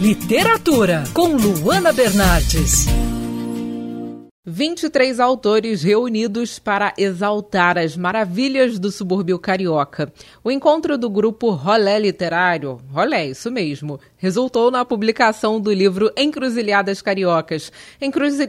Literatura, com Luana Bernardes. 23 autores reunidos para exaltar as maravilhas do subúrbio carioca. O encontro do grupo Rolé Literário, Rolé, isso mesmo, resultou na publicação do livro Encruzilhadas Cariocas. Encruzil...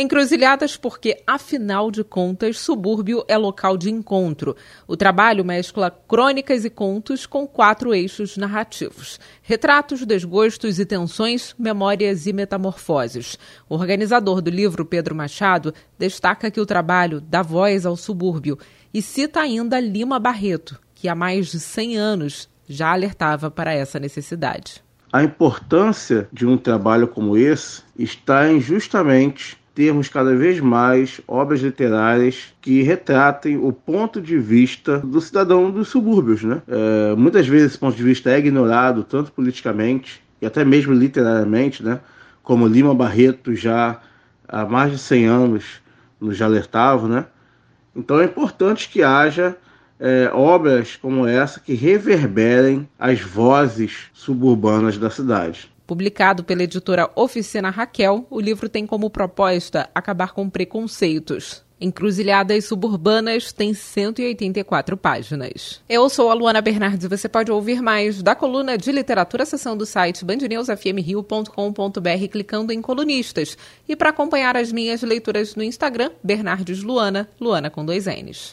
Encruzilhadas porque, afinal de contas, subúrbio é local de encontro. O trabalho mescla crônicas e contos com quatro eixos narrativos: retratos, desgostos e tensões, memórias e metamorfoses. O organizador do livro, Pedro Machado, destaca que o trabalho dá voz ao subúrbio e cita ainda Lima Barreto, que há mais de 100 anos já alertava para essa necessidade. A importância de um trabalho como esse está em justamente termos cada vez mais obras literárias que retratem o ponto de vista do cidadão dos subúrbios. Né? É, muitas vezes esse ponto de vista é ignorado, tanto politicamente e até mesmo literariamente, né? como Lima Barreto já há mais de 100 anos nos alertava. Né? Então é importante que haja é, obras como essa que reverberem as vozes suburbanas da cidade. Publicado pela editora Oficina Raquel, o livro tem como proposta acabar com preconceitos. Encruzilhadas Suburbanas tem 184 páginas. Eu sou a Luana Bernardes e você pode ouvir mais da coluna de literatura seção do site bandnewsfmrio.com.br clicando em colunistas. E para acompanhar as minhas leituras no Instagram, Bernardes Luana, Luana com dois N's.